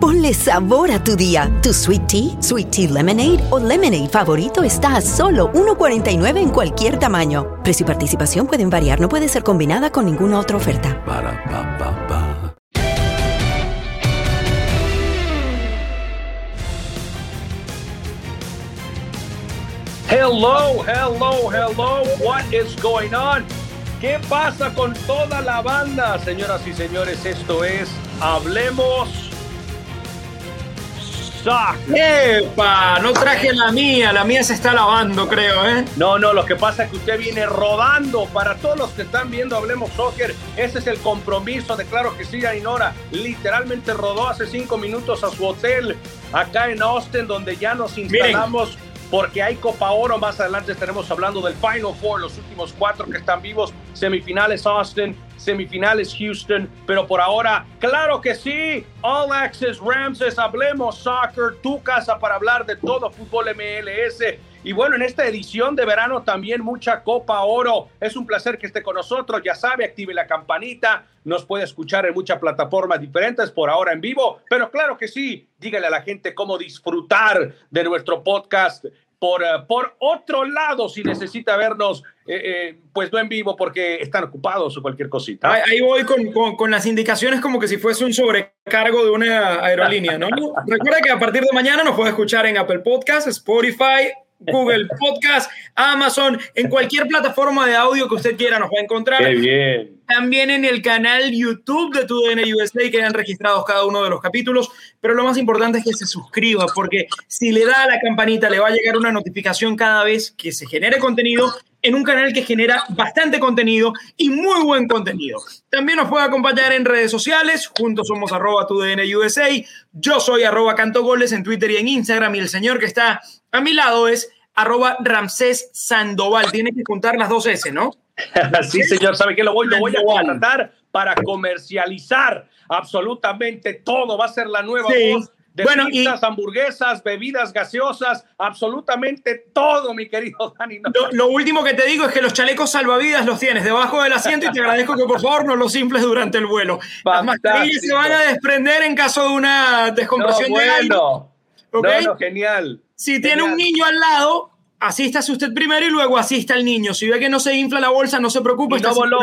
Ponle sabor a tu día. Tu sweet tea, sweet tea lemonade o lemonade favorito está a solo 1.49 en cualquier tamaño. Precio y participación pueden variar, no puede ser combinada con ninguna otra oferta. Para pa pa pa. Hello, hello, hello. What is going on? ¿Qué pasa con toda la banda, señoras y señores? Esto es Hablemos Soccer. ¡Epa! No traje la mía, la mía se está lavando, creo, ¿eh? No, no, lo que pasa es que usted viene rodando. Para todos los que están viendo Hablemos Soccer, ese es el compromiso de Claro que sí, Ainora. Literalmente rodó hace cinco minutos a su hotel acá en Austin, donde ya nos instalamos. Porque hay Copa Oro, más adelante estaremos hablando del Final Four, los últimos cuatro que están vivos, semifinales Austin, semifinales Houston, pero por ahora, claro que sí, All Access Ramses, hablemos soccer, tu casa para hablar de todo fútbol MLS. Y bueno, en esta edición de verano también mucha Copa Oro. Es un placer que esté con nosotros. Ya sabe, active la campanita. Nos puede escuchar en muchas plataformas diferentes por ahora en vivo. Pero claro que sí, dígale a la gente cómo disfrutar de nuestro podcast por, eh, por otro lado, si necesita vernos, eh, eh, pues no en vivo porque están ocupados o cualquier cosita. Ahí, ahí voy con, con- con las indicaciones como que si fuese un sobrecargo de una aerolínea, ¿no? Recuerda que a partir de mañana nos puede escuchar en Apple Podcast, Spotify, Google Podcast, Amazon, en cualquier plataforma de audio que usted quiera nos va a encontrar. Qué bien. También en el canal YouTube de TUDN USA que han registrados cada uno de los capítulos. Pero lo más importante es que se suscriba, porque si le da a la campanita, le va a llegar una notificación cada vez que se genere contenido en un canal que genera bastante contenido y muy buen contenido. También nos puede acompañar en redes sociales. Juntos somos arroba TUDN USA. Yo soy arroba cantogoles en Twitter y en Instagram. Y el señor que está a mi lado es arroba Ramsés Sandoval. Tiene que juntar las dos S, ¿no? sí, señor, ¿sabe qué? Lo voy, lo voy a contratar para comercializar absolutamente todo. Va a ser la nueva Sí. voz de Bueno, y- hamburguesas, bebidas gaseosas, absolutamente todo, mi querido Dani. No, Lo, lo último que te digo es que los chalecos salvavidas los tienes debajo del asiento y te agradezco que por favor no los simples durante el vuelo. Las mascarillas se van a desprender en caso de una descompresión No, de aire. bueno. No, no, genial. Si tiene un niño al lado, asístase usted primero y luego asista al niño. Si ve que no se infla la bolsa, no se preocupe, Y no voló.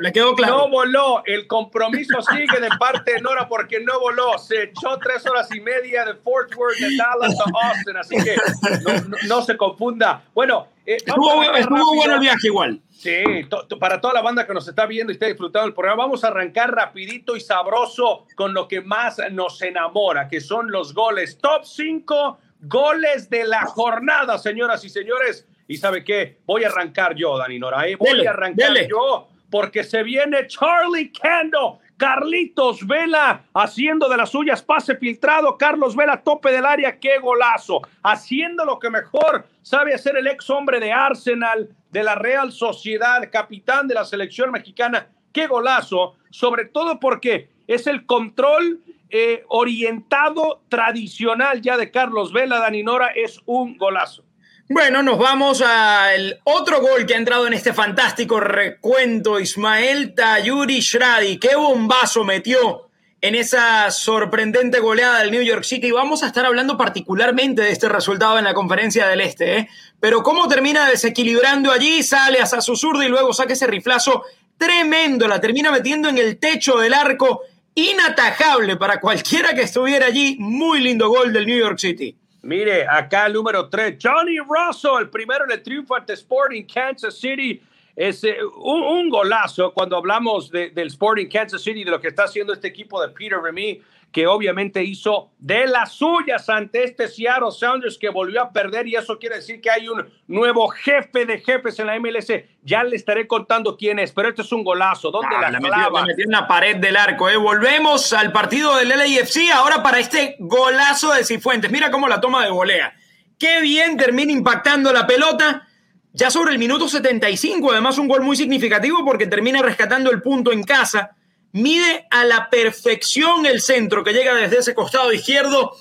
¿Le quedó claro? No voló, el compromiso sigue de parte de Nora porque no voló. Se echó tres horas y media de Fort Worth, de Dallas a Austin, así que no, no- no se confunda. Bueno, eh, estuvo estuvo bueno el viaje igual. Sí, to- to- para toda la banda que nos está viendo y está disfrutando del programa, vamos a arrancar rapidito y sabroso con lo que más nos enamora, que son los goles. Top 5 goles de la jornada, señoras y señores. Y sabe qué, voy a arrancar yo, Dani Nora, ¿eh? voy Dele, a arrancar dele. yo porque se viene Charlie Cando. Carlitos Vela haciendo de las suyas, pase filtrado, Carlos Vela tope del área, qué golazo, haciendo lo que mejor sabe hacer el ex hombre de Arsenal, de la Real Sociedad, capitán de la selección mexicana, qué golazo, sobre todo porque es el control eh, orientado tradicional ya de Carlos Vela, Daninora, es un golazo. Bueno, nos vamos al otro gol que ha entrado en este fantástico recuento. Ismael Tayuri Shradi. Qué bombazo metió en esa sorprendente goleada del New York City. Vamos a estar hablando particularmente de este resultado en la conferencia del Este. ¿eh? Pero cómo termina desequilibrando allí, sale hacia su zurdo y luego saca ese riflazo tremendo. La termina metiendo en el techo del arco. Inatajable para cualquiera que estuviera allí. Muy lindo gol del New York City. Mire, acá el número 3, Johnny Russell, el primero en el triunfo ante Sporting Kansas City. Es eh, un, un, golazo cuando hablamos de, del Sporting Kansas City, de lo que está haciendo este equipo de Peter Remy que obviamente hizo de las suyas ante este Seattle Sounders que volvió a perder y eso quiere decir que hay un nuevo jefe de jefes en la MLS. Ya le estaré contando quién es, pero este es un golazo. ¿Dónde ah, la, clava? Metió, en la pared del arco. ¿eh? Volvemos al partido del LAFC ahora para este golazo de Cifuentes. Mira cómo la toma de volea. Qué bien termina impactando la pelota. Ya sobre el minuto 75, además un gol muy significativo porque termina rescatando el punto en casa mide a la perfección el centro que llega desde ese costado izquierdo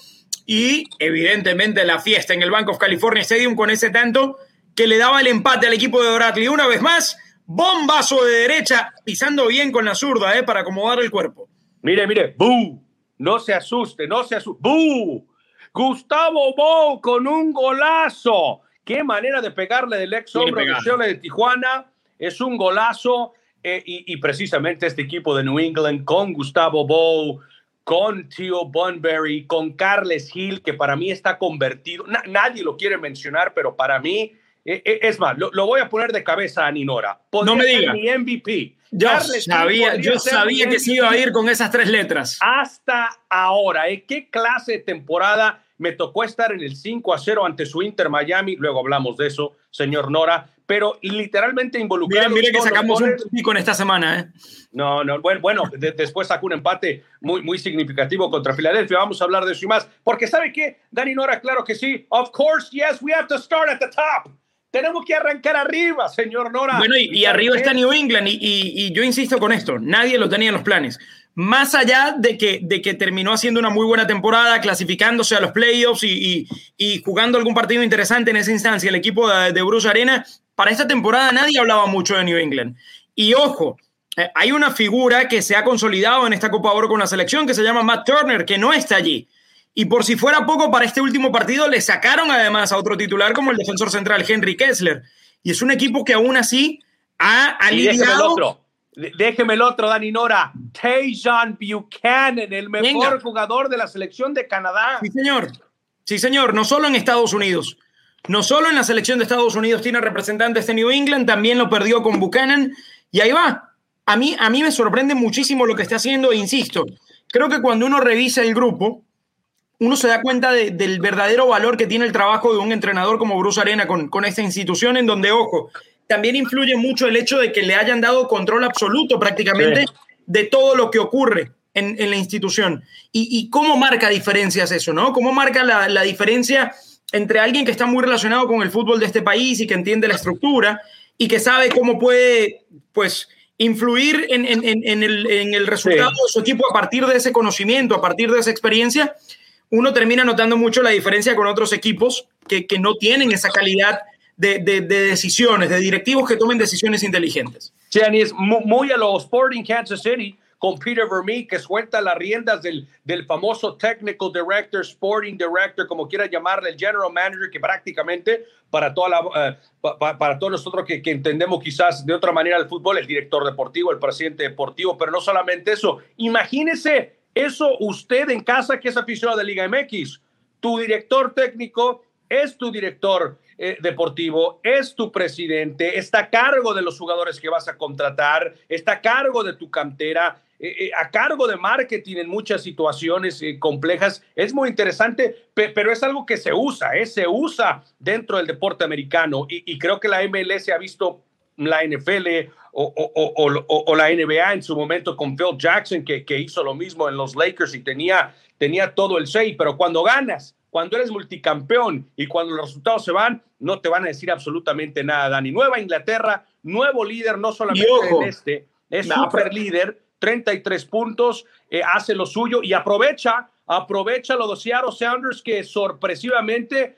y evidentemente la fiesta en el Bank of California Stadium con ese tanto que le daba el empate al equipo de Oracle. Una vez más, bombazo de derecha, pisando bien con la zurda eh, para acomodar el cuerpo. Mire, mire, ¡bu! No se asuste, no se asuste. ¡Bu! Gustavo Bou con un golazo. Qué manera de pegarle del ex hombre de Tijuana. Es un golazo. Eh, y, precisamente este equipo de New England con Gustavo Bow, con Theo Bunbury, con Carles Hill, que para mí está convertido, nadie lo quiere mencionar, pero para mí, eh, eh, es más, lo, voy a poner de cabeza a Ninora. no me diga. Mi MVP. Yo sabía, yo sabía que se iba a ir con esas tres letras. Hasta ahora, ¿qué clase de temporada? Me tocó estar en el 5 a 0 ante su Inter Miami, luego hablamos de eso, señor Nora, pero literalmente involucrado. Mira, mira que sacamos un pico en esta semana, ¿eh? No, no, bueno, bueno después sacó un empate muy, muy significativo contra Filadelfia. Vamos a hablar de eso y más. Porque ¿sabe qué? Dani Nora, claro que sí. Of course, yes, we have to start at the top. Tenemos que arrancar arriba, señor Nora. Bueno, y, arriba está New England, y, y, yo insisto con esto, nadie lo tenía en los planes. Más allá de que, de que terminó haciendo una muy buena temporada, clasificándose a los playoffs y, jugando algún partido interesante en esa instancia, el equipo de, de Bruce Arena, para esta temporada nadie hablaba mucho de New England. Y ojo, eh, hay una figura que se ha consolidado en esta Copa Oro con la selección que se llama Matt Turner, que no está allí. Y por si fuera poco, para este último partido le sacaron además a otro titular como el defensor central Henry Kessler. Y es un equipo que aún así ha aliviado... Déjeme el otro, déjeme el otro Dani Nora. Tajon Buchanan, el mejor jugador de la selección de Canadá. Sí, señor. Sí, señor. No solo en Estados Unidos. No solo en la selección de Estados Unidos tiene representantes de New England, también lo perdió con Buchanan. Y ahí va. A mí, a mí me sorprende muchísimo lo que está haciendo, e insisto, creo que cuando uno revisa el grupo, uno se da cuenta del verdadero valor que tiene el trabajo de un entrenador como Bruce Arena con, con esta institución, en donde, ojo, también influye mucho el hecho de que le hayan dado control absoluto prácticamente de todo lo que ocurre en, en la institución. Y, y, cómo marca diferencias eso, ¿no? ¿Cómo marca la, la diferencia? Entre alguien que está muy relacionado con el fútbol de este país y que entiende la estructura y que sabe cómo puede, pues, influir en, el, resultado de su equipo a partir de ese conocimiento, a partir de esa experiencia, uno termina notando mucho la diferencia con otros equipos que, no tienen esa calidad de, decisiones, de directivos que tomen decisiones inteligentes. Sí, es muy a los Sporting Kansas City con Peter Vermeer, que suelta las riendas del, del famoso Technical Director, Sporting Director, como quiera llamarle, el General Manager, que prácticamente para, toda la, eh, para todos nosotros que, entendemos quizás de otra manera el fútbol, el director deportivo, el presidente deportivo, pero no solamente eso. Imagínese eso usted en casa que es aficionado de Liga MX. Tu director técnico es tu director eh, deportivo, es tu presidente, está a cargo de los jugadores que vas a contratar, está a cargo de tu cantera, eh, eh, a cargo de marketing en muchas situaciones eh, complejas. Es muy interesante, pero es algo que se usa, se usa dentro del deporte americano y, creo que la MLS ha visto la NFL, o, la NBA en su momento con Phil Jackson, que, hizo lo mismo en los Lakers y tenía, tenía todo el 6, pero cuando ganas, cuando eres multicampeón y cuando los resultados se van, no te van a decir absolutamente nada, Dani. Nueva Inglaterra, nuevo líder, no solamente en este, es super líder, 33 puntos, eh, hace lo suyo y aprovecha, aprovecha los dos Seattle Sounders que sorpresivamente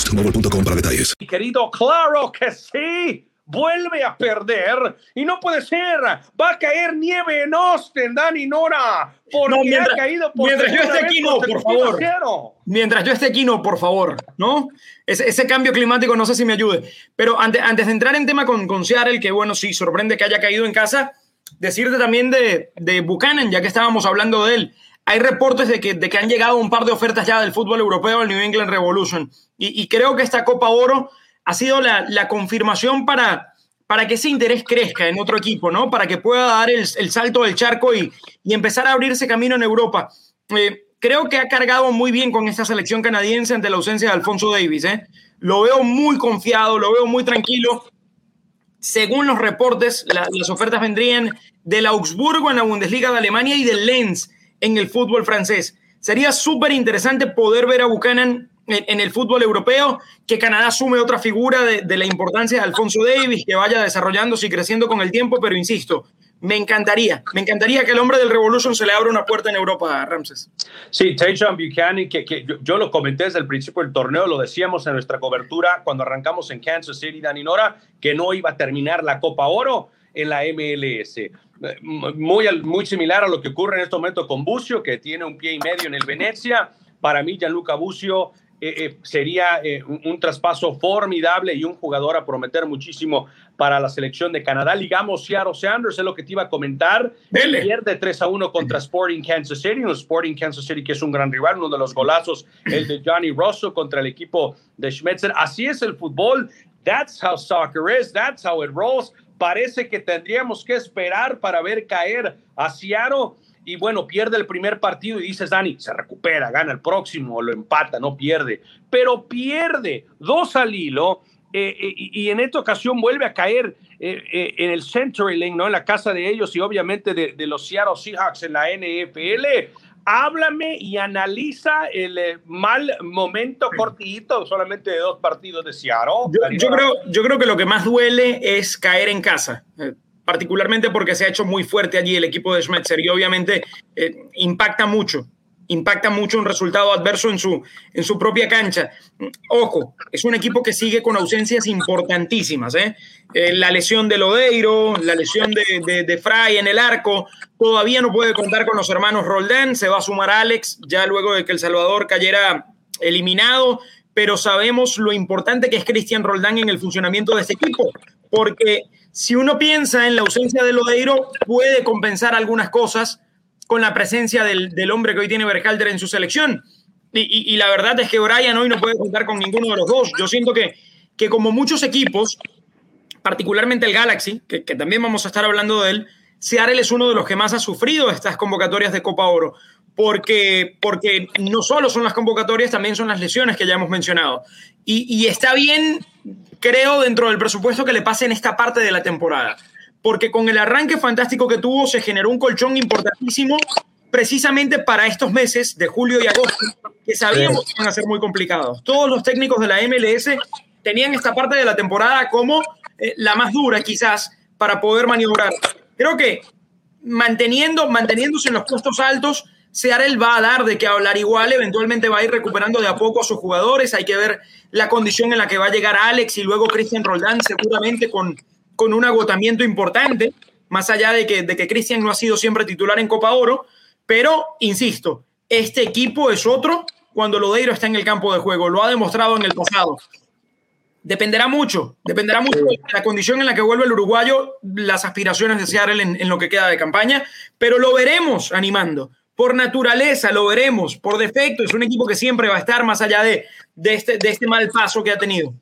boostmobile.com para detalles. Mi querido, claro que sí. Vuelve a perder y no puede ser. Va a caer nieve en Austin, Dani Nora. Porque no, mientras, ha caído por Mientras yo esté aquí, no, por favor. Mientras yo esté aquí, no, por favor. ¿No? Ese, ese, cambio climático no sé si me ayude. Pero antes, antes de entrar en tema con, con Seattle, que bueno, sí, sorprende que haya caído en casa, decirte también de, de Buchanan, ya que estábamos hablando de él hay reportes de que, de que han llegado un par de ofertas ya del fútbol europeo al New England Revolution. Y, creo que esta Copa Oro ha sido la, confirmación para, para que ese interés crezca en otro equipo, ¿no? Para que pueda dar el, el salto del charco y, y, empezar a abrirse camino en Europa. Eh, creo que ha cargado muy bien con esta selección canadiense ante la ausencia de Alfonso Davis. ¿eh? Lo veo muy confiado, lo veo muy tranquilo. Según los reportes, las ofertas vendrían del Augsburgo en la Bundesliga de Alemania y del Lens en el fútbol francés. Sería súper interesante poder ver a Buchanan en, el fútbol europeo, que Canadá asume otra figura de, la importancia de Alfonso Davis, que vaya desarrollándose y creciendo con el tiempo, pero insisto, me encantaría, me encantaría que el hombre del Revolution se le abra una puerta en Europa Ramses. Sí, Tajon Buchanan, que, que yo, lo comenté desde el principio del torneo, lo decíamos en nuestra cobertura cuando arrancamos en Kansas City, Dani Nora, que no iba a terminar la Copa Oro en la MLS muy, muy similar a lo que ocurre en este momento con Bucio, que tiene un pie y medio en el Venecia. Para mí, Gianluca Bucio eh, eh, sería eh, un, traspaso formidable y un jugador a prometer muchísimo para la selección de Canadá. Ligamos Seattle Sanders, es lo que te iba a comentar. Pierde 3 a 1 contra Sporting Kansas City, un Sporting Kansas City que es un gran rival, uno de los golazos, el de Johnny Rosso contra el equipo de Schmetzer. Así es el fútbol. That's how soccer is. That's how it rolls parece que tendríamos que esperar para ver caer a Seattle. Y bueno, pierde el primer partido y dices, Dani, se recupera, gana el próximo, lo empata, no pierde. Pero pierde dos al hilo eh, eh, y, en esta ocasión vuelve a caer eh, en el CenturyLink, ¿no? En la casa de ellos y obviamente de, de los Seattle Seahawks en la NFL háblame y analiza el eh, mal momento cortito solamente de dos partidos de Seattle. Yo, creo, yo creo que lo que más duele es caer en casa, eh, particularmente porque se ha hecho muy fuerte allí el equipo de Schmetzer y obviamente eh, impacta mucho impacta mucho un resultado adverso en su, en su propia cancha. Ojo, es un equipo que sigue con ausencias importantísimas. ¿eh? Eh, la lesión de Lodeiro, la lesión de, de, de, Fry en el arco, todavía no puede contar con los hermanos Roldán, se va a sumar Alex ya luego de que El Salvador cayera eliminado, pero sabemos lo importante que es Cristian Roldán en el funcionamiento de este equipo, porque si uno piensa en la ausencia de Lodeiro, puede compensar algunas cosas con la presencia del, hombre que hoy tiene Berhalter en su selección. Y, la verdad es que Brian hoy no puede contar con ninguno de los dos. Yo siento que, que como muchos equipos, particularmente el Galaxy, que, también vamos a estar hablando de él, Seattle es uno de los que más ha sufrido estas convocatorias de Copa Oro, porque, porque no solo son las convocatorias, también son las lesiones que ya hemos mencionado. Y, y está bien, creo, dentro del presupuesto que le pase en esta parte de la temporada porque con el arranque fantástico que tuvo se generó un colchón importantísimo precisamente para estos meses de julio y agosto, que sabíamos que iban a ser muy complicados. Todos los técnicos de la MLS tenían esta parte de la temporada como eh, la más dura quizás para poder maniobrar. Creo que manteniendo, manteniéndose en los puestos altos, Seattle va a dar de qué hablar igual, eventualmente va a ir recuperando de a poco a sus jugadores, hay que ver la condición en la que va a llegar Alex y luego Christian Roldán seguramente con con un agotamiento importante, más allá de que, de que Cristian no ha sido siempre titular en Copa Oro, pero insisto, este equipo es otro cuando Lodeiro está en el campo de juego, lo ha demostrado en el pasado. Dependerá mucho, dependerá mucho de la condición en la que vuelve el uruguayo, las aspiraciones de Seattle en, en lo que queda de campaña, pero lo veremos animando. Por naturaleza lo veremos, por defecto es un equipo que siempre va a estar más allá de, de, este, de este mal paso que ha tenido.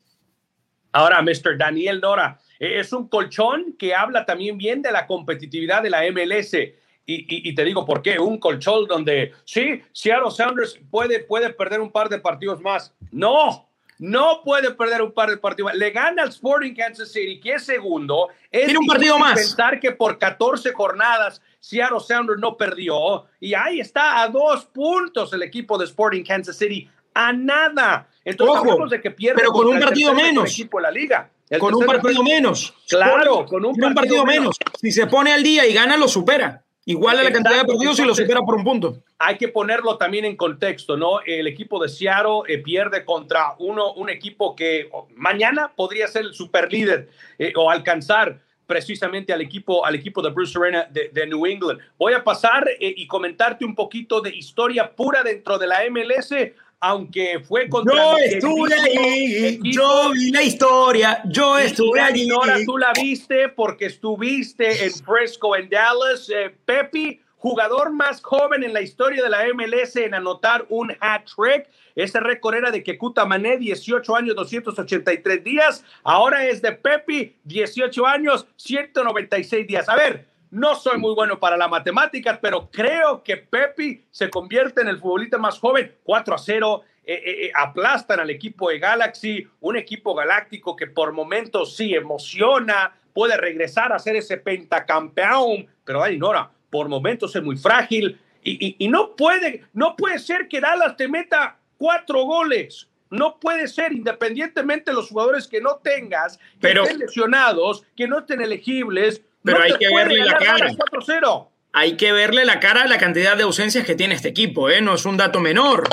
Ahora, Mr. Daniel Nora, eh, es un colchón que habla también bien de la competitividad de la MLS. Y, y, y, te digo por qué, un colchón donde sí, Seattle Sounders puede, puede perder un par de partidos más. No, no puede perder un par de partidos más. Le gana al Sporting Kansas City, que es segundo. Es Tiene un partido más. Pensar que por 14 jornadas Seattle Sounders no perdió. Y ahí está a dos puntos el equipo de Sporting Kansas City. A nada. Entonces Ojo, de que pierde pero con un partido menos. equipo de la liga. El con un partido menos. Claro, con un partido menos. Si se pone al día y gana, lo supera. Igual a la cantidad de partidos y lo supera por un punto. hay que ponerlo también en contexto, ¿no? El equipo de Seattle eh, pierde contra uno, un equipo que mañana podría ser el superlíder eh, o alcanzar precisamente al equipo, al equipo de Bruce Arena de, de New England. Voy a pasar eh, y comentarte un poquito de historia pura dentro de la MLS, aunque fue contra Yo estuve ahí, yo vi la historia, yo estuve allí. Nora, tú la viste porque estuviste en Fresco, en Dallas. Eh, Pepi, jugador más joven en la historia de la MLS en anotar un hat-trick. Ese récord era de Kekuta Mané, 18 años, 283 días. Ahora es de Pepi, 18 años, 196 días. A ver, no soy muy bueno para las matemáticas, pero creo que Pepi se convierte en el futbolista más joven, 4 a 0. eh, eh, eh, aplastan al equipo de Galaxy, un equipo galáctico que por momentos sí emociona, puede regresar a ser ese pentacampeón, pero ay, Nora, por momentos es muy frágil y, y- y no puede, no puede ser que Dallas te meta cuatro goles. No puede ser, independientemente de los jugadores que no tengas, que Pero- estén lesionados, que no estén elegibles. Pero no hay que verle la cara. Dallas 4-0. Hay que verle la cara a la cantidad de ausencias que tiene este equipo, ¿eh? No es un dato menor.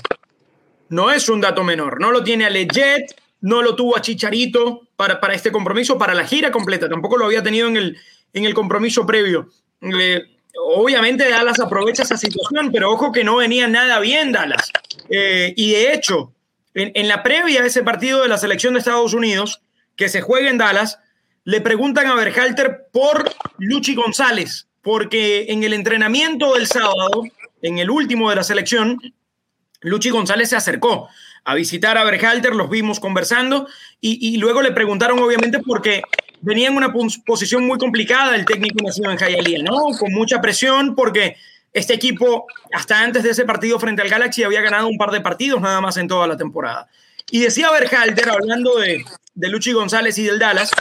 No es un dato menor. No lo tiene a Leggett, no lo tuvo a Chicharito para, para este compromiso, para la gira completa. Tampoco lo había tenido en el, en el compromiso previo. Obviamente Dallas aprovecha esa situación, pero ojo que no venía nada bien Dallas. Eh, y de hecho, en, en la previa a ese partido de la selección de Estados Unidos, que se juega en Dallas, le preguntan a Berhalter por Luchi González, porque en el entrenamiento del sábado, en el último de la selección, Luchi González se acercó a visitar a Berhalter, los vimos conversando y, luego le preguntaron obviamente porque venía en una pos- posición muy complicada el técnico nacido en Hialeah, ¿no? Con mucha presión porque este equipo hasta antes de ese partido frente al Galaxy había ganado un par de partidos nada más en toda la temporada. Y decía Berhalter, hablando de Luchi González y del Dallas,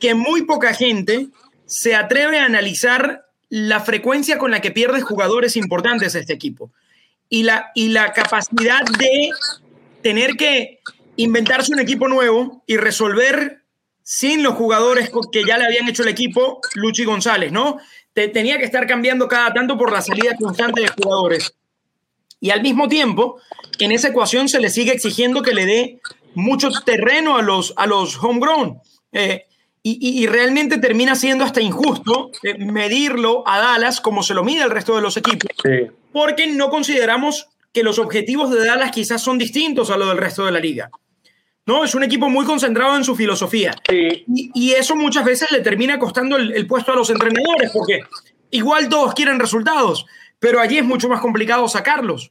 que muy poca gente se atreve a analizar la frecuencia con la que pierde jugadores importantes este equipo y la, y la capacidad de tener que inventarse un equipo nuevo y resolver sin los jugadores que ya le habían hecho el equipo, Luchi González, ¿no? Te- tenía que estar cambiando cada tanto por la salida constante de jugadores. Y al mismo tiempo, en esa ecuación se le sigue exigiendo que le dé mucho terreno a los, a los homegrown. Eh, y, y- y realmente termina siendo hasta injusto eh, medirlo a Dallas como se lo mide al resto de los equipos porque no consideramos que los objetivos de Dallas quizás son distintos a los del resto de la liga. No, es un equipo muy concentrado en su filosofía. Y, y eso muchas veces le termina costando el, el puesto a los entrenadores, porque igual todos quieren resultados, pero allí es mucho más complicado sacarlos.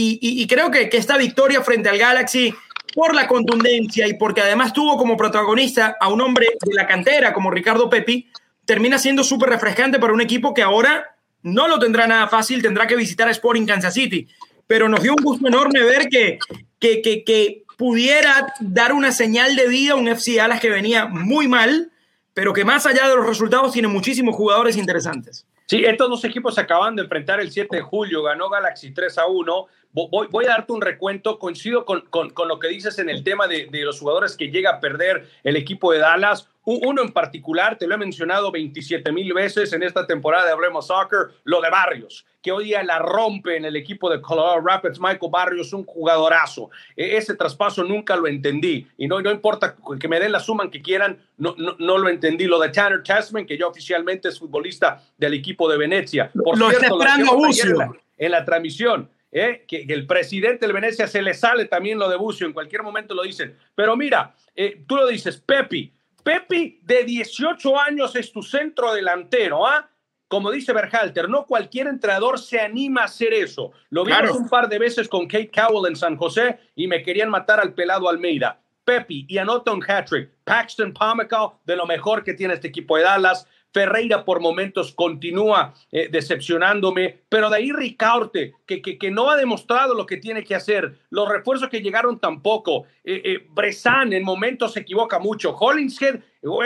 Y creo que, que esta victoria frente al Galaxy, por la contundencia y porque además tuvo como protagonista a un hombre de la cantera como Ricardo Pepi, termina siendo súper refrescante para un equipo que ahora no lo tendrá nada fácil, tendrá que visitar a Sporting Kansas City. Pero nos dio un gusto enorme ver que, que, que, que pudiera dar una señal de vida a un FC Dallas que venía muy mal, pero que más allá de los resultados tiene muchísimos jugadores interesantes. Sí, estos dos equipos se acaban de enfrentar el 7 de julio, ganó Galaxy 3 a 1. Vo- Voy, voy a darte un recuento, coincido con, con- con lo que dices en el tema de, de los jugadores que llega a perder el equipo de Dallas. Uno en particular, te lo he mencionado 27 mil veces en esta temporada de Hablemos Soccer, lo de Barrios, que hoy día la rompe en el equipo de Colorado Rapids. Michael Barrios, un jugadorazo. E- Ese traspaso nunca lo entendí. Y no, no importa que me den la suma que quieran, no, no, no lo entendí. Lo de Tanner Tasman, que ya oficialmente es futbolista del equipo de Venecia. Por Lo cierto, Bucio. en la- en la transmisión. ¿eh? que, que el presidente del Venecia se le sale también lo de Bucio, en cualquier momento lo dicen. Pero mira, eh, tú lo dices, Pepi. Pepi, de 18 años, es tu centro delantero, ¿ah? Como dice Berhalter, no cualquier entrenador se anima a hacer eso. Lo vimos Claro. un par de veces con Kate Cowell en San José y me querían matar al pelado Almeida. Pepi y anota un hat-trick. Paxton Pomacall, de lo mejor que tiene este equipo de Dallas. Ferreira por momentos continúa eh, decepcionándome, pero de ahí Ricaurte, que, que, que no ha demostrado lo que tiene que hacer. Los refuerzos que llegaron tampoco. Eh, eh, Bresan en momentos se equivoca mucho. Hollingshead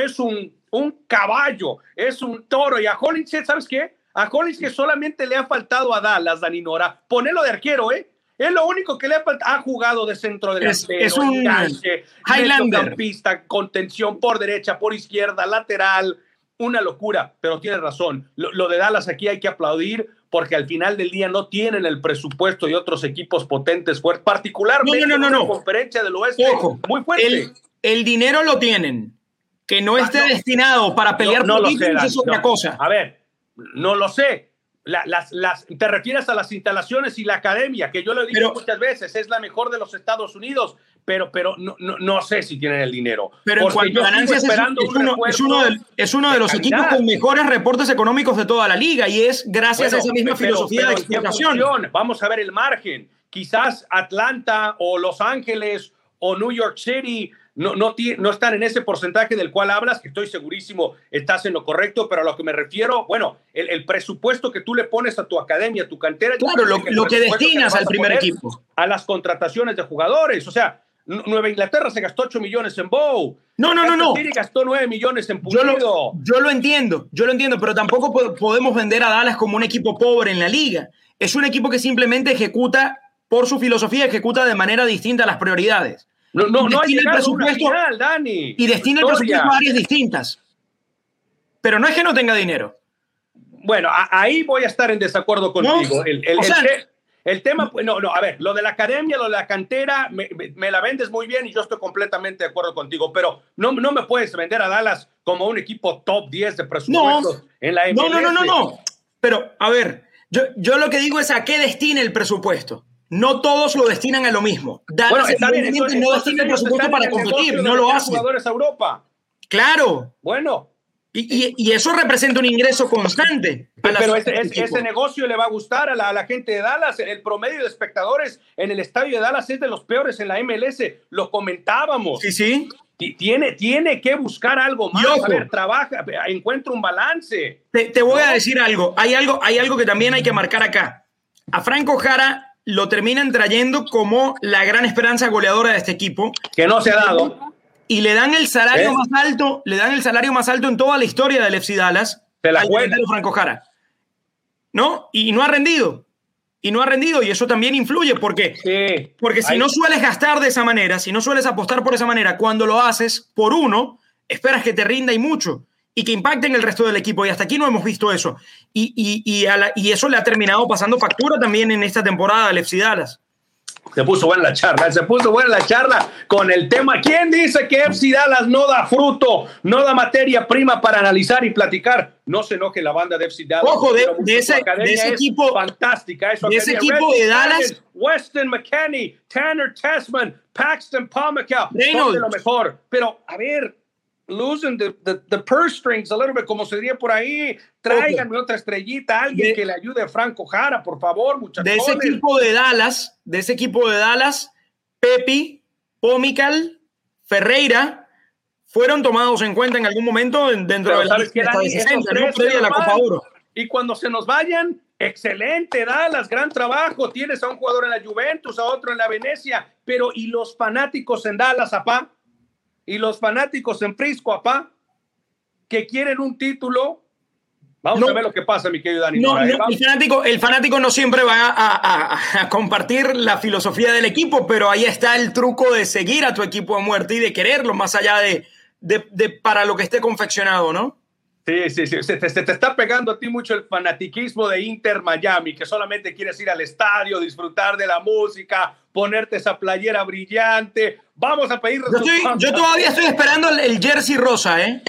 es un, un caballo, es un toro. Y a Hollingshead, ¿sabes qué? A Hollingshead solamente le ha faltado a Dallas, Daninora. Ponelo de arquero, ¿eh? Es lo único que le ha faltado. Ha jugado de centro delantero, es un Highlander. contención por derecha, por izquierda, lateral. Una locura, pero tiene razón. Lo, lo de Dallas aquí hay que aplaudir porque al final del día no tienen el presupuesto de otros equipos potentes fuertes, particularmente No, no, no, no, conferencia del oeste Ojo, muy fuerte. el, el dinero lo tienen. Que no esté Ah, no. destinado para pelear no, por lo sé, es otra cosa. A ver, no lo sé. La- las, las, te refieres a las instalaciones y la academia, que yo lo he dicho Pero- muchas veces, es la mejor de los Estados Unidos, pero, pero no, no, no sé si tienen el dinero. Pero en Porque cuanto yo a ganancias, es, es un uno, es uno de, es uno de los equipos con mejores reportes económicos de toda la liga y es gracias a Bueno, esa misma pero- filosofía pero de ¿en explotación. Vamos a ver el margen. Quizás Atlanta o Los Ángeles o New York City no, no, no están en ese porcentaje del cual hablas, que estoy segurísimo estás en lo correcto, pero a lo que me refiero, bueno, el, el presupuesto que tú le pones a tu academia, a tu cantera. Claro, lo, lo que destinas vas al a primer equipo. A las contrataciones de jugadores. O sea, Nueva Inglaterra se gastó 8 millones en Bow. No, no, no, no. City gastó 9 millones en Yo Pulido. lo, yo lo entiendo, yo lo entiendo, pero tampoco po- podemos vender a Dallas como un equipo pobre en la liga. Es un equipo que simplemente ejecuta, por su filosofía, ejecuta de manera distinta las prioridades. No, no, no ha Destina el presupuesto- final, Dani. Y destina el presupuesto a áreas distintas. Pero no es que no tenga dinero. Bueno, ahí voy a estar en desacuerdo contigo. No, el, el- o sea- el tema, pues, no, no, a ver, lo de la academia, lo de la cantera, me, me- me la vendes muy bien y yo estoy completamente de acuerdo contigo, pero no, no me puedes vender a Dallas como un equipo top 10 de presupuestos en la MLS. No, no, no, no, no. Pero, a ver, yo, yo lo que digo es a qué destina el presupuesto. No todos lo destinan a lo mismo. Dallas Bueno, está bien, evidentemente entonces- no destina el presupuesto para competir, no lo hace. jugadores a Europa. Claro. Bueno, Y, y- y eso representa un ingreso constante. pero ese, negocio le va a gustar a la, a la gente de Dallas. El promedio de espectadores en el estadio de Dallas es de los peores en la MLS. Lo comentábamos. Sí, sí. Ti- Tiene, tiene que buscar algo más. Ojo. A ver, trabaja, encuentra un balance. Te, te voy a decir algo. Hay algo. hay algo que también hay que marcar acá. A Franco Jara lo terminan trayendo como la gran esperanza goleadora de este equipo. Que no se ha dado. Y le dan el salario ¿Eh? más alto, le dan el salario más alto en toda la historia del FC Dallas. Se la juega. Franco Jara. ¿No? Y no ha rendido. Y no ha rendido. Y eso también influye porque, Sí. porque si Ahí- no sueles gastar de esa manera, si no sueles apostar por esa manera, cuando lo haces por uno, esperas que te rinda y mucho y que impacte en el resto del equipo. Y hasta aquí no hemos visto eso. Y, y- y a la- y eso le ha terminado pasando factura también en esta temporada al FC Dallas. Se puso buena la charla, se puso buena la charla con el tema. ¿Quién dice que FC Dallas no da fruto, no da materia prima para analizar y platicar? No se enoje la banda de FC Dallas. Ojo, de- de ese- de ese es equipo- Fantástica, eso de ese equipo de Dallas- Weston McKenney, Tanner Tessman, Paxton Pomacall. Son de lo mejor. Pero, a ver, losing the, the, the purse strings a little bit, como se diría por ahí. Tráiganme otra estrellita, alguien De- que le ayude a Franco Jara, por favor, muchachos. de ese equipo de Dallas, de ese equipo de Dallas, Pepi, Pomical, Ferreira fueron tomados en cuenta en algún momento en- dentro Pero de la ¿sabes qué, lista Dani? de 60, Esos ¿no? tres Previa se a la nos Copa. Oro. Y cuando se nos vayan, excelente, Dallas, gran trabajo. Tienes a un jugador en la Juventus, a otro en la Venecia. Pero ¿y los fanáticos en Dallas, apá? ¿Y los fanáticos en Frisco, apá? Que quieren un título. Vamos No. a ver lo que pasa, mi querido Dani. No, no, el, fanático, el fanático no siempre va a, a- a compartir la filosofía del equipo, pero ahí está el truco de seguir a tu equipo a muerte y de quererlo más allá de, de- de para lo que esté confeccionado, ¿no? Sí, sí, sí. Se te, se te está pegando a ti mucho el fanatiquismo de Inter Miami, que solamente quieres ir al estadio, disfrutar de la música, ponerte esa playera brillante. Vamos a pedir Yo, estoy- yo todavía estoy esperando el, el jersey rosa, ¿eh?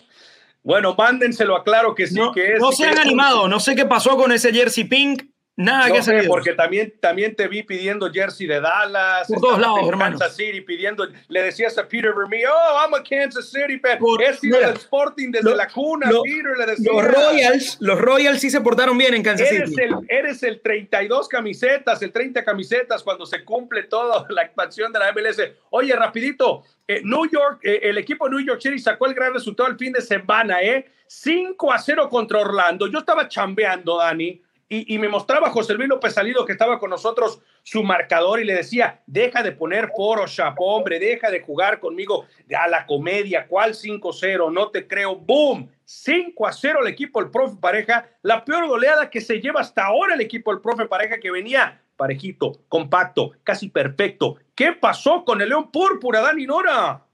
Bueno, mándenselo a claro que sí, No, que es. no se han animado, no sé qué pasó con ese jersey pink. Nada No que porque también, también te vi pidiendo jersey de Dallas. Por todos lados, hermano. Kansas City pidiendo, le decías a Peter Vermeer, oh, I'm a Kansas City fan. Por- He sido del Sporting desde lo- la cuna, lo- Peter, le decía. Los Royals, los Royals sí se portaron bien en Kansas Eres City. el, eres el 32 camisetas, el 30 camisetas cuando se cumple toda la expansión de la MLS. Oye, rapidito, eh, New York, eh, el equipo de New York City sacó el gran resultado el fin de semana, ¿eh? 5 a 0 contra Orlando. Yo estaba chambeando, Dani, y, y me mostraba José Luis López Salido que estaba con nosotros su marcador y le decía, deja de poner Photoshop, hombre, deja de jugar conmigo a la comedia, ¿cuál 5-0? No te creo. ¡Boom! 5 a 0 el equipo del profe Pareja, la peor goleada que se lleva hasta ahora el equipo del profe Pareja que venía parejito, compacto, casi perfecto. ¿Qué pasó con el León Púrpura, Dani Nora?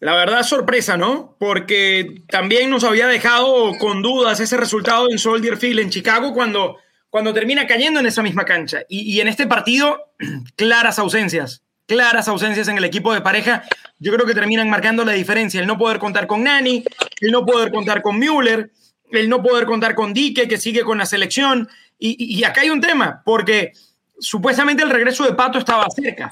La verdad, sorpresa, ¿no? Porque también nos había dejado con dudas ese resultado en Soldier Field en Chicago cuando, cuando termina cayendo en esa misma cancha. Y, y en este partido, claras ausencias, claras ausencias en el equipo de pareja. Yo creo que terminan marcando la diferencia. El no poder contar con Nani, el no poder contar con Müller, el no poder contar con Dique, que sigue con la selección. Y, y- acá hay un tema, porque supuestamente el regreso de Pato estaba cerca.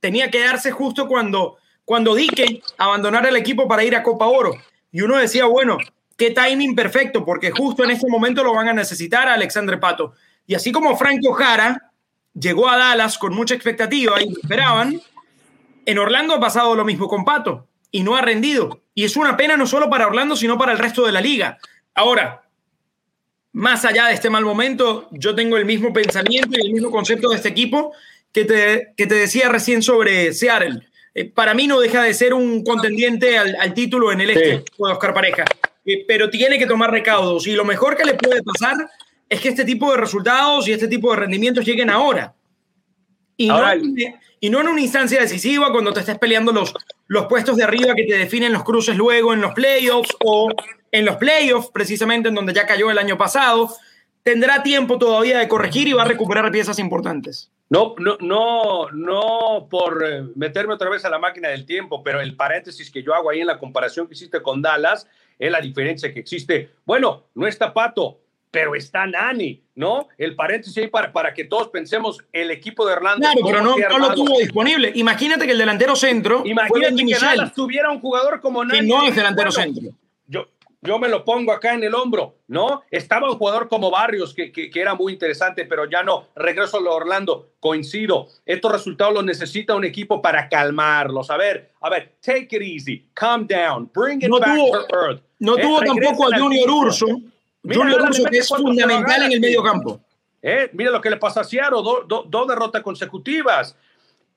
Tenía que darse justo cuando, cuando Dique abandonara el equipo para ir a Copa Oro. Y uno decía, bueno, qué timing perfecto, porque justo en este momento lo van a necesitar a Alexandre Pato. Y así como Franco Jara llegó a Dallas con mucha expectativa y esperaban, en Orlando ha pasado lo mismo con Pato y no ha rendido. Y es una pena no solo para Orlando, sino para el resto de la liga. Ahora, más allá de este mal momento, yo tengo el mismo pensamiento y el mismo concepto de este equipo que te, que te decía recién sobre Seattle. Eh, para mí no deja de ser un contendiente al, al título en el este, de Oscar Pareja, Eh, pero tiene que tomar recaudos y lo mejor que le puede pasar es que este tipo de resultados y este tipo de rendimientos lleguen ahora. Y, Ahora- no, y no en una instancia decisiva cuando te estés peleando los, los puestos de arriba que te definen los cruces luego en los playoffs o en los playoffs, precisamente en donde ya cayó el año pasado. Tendrá tiempo todavía de corregir y va a recuperar piezas importantes. No, no, no, no por eh, meterme otra vez a la máquina del tiempo, pero el paréntesis que yo hago ahí en la comparación que hiciste con Dallas es la diferencia que existe. Bueno, no está Pato, pero está Nani, ¿no? El paréntesis ahí para, para que todos pensemos el equipo de Orlando. Claro, pero no, lo tuvo disponible. Imagínate que el delantero centro Imagínate que Dallas tuviera un jugador como Nani. que no es delantero Bueno, centro. Yo, me lo pongo acá en el hombro, ¿no? Estaba un jugador como Barrios, que, que, que era muy interesante, pero ya no. Regreso a Orlando, coincido. Estos resultados los necesita un equipo para calmarlos. A ver, a ver, take it easy, calm down, bring it No back tuvo- to earth. No Eh, tuvo tampoco a Junior. Urso. Mira, Junior Urso que es fundamental en el medio campo. Eh, mira lo que le pasa a Seattle, do- do- dos derrotas consecutivas.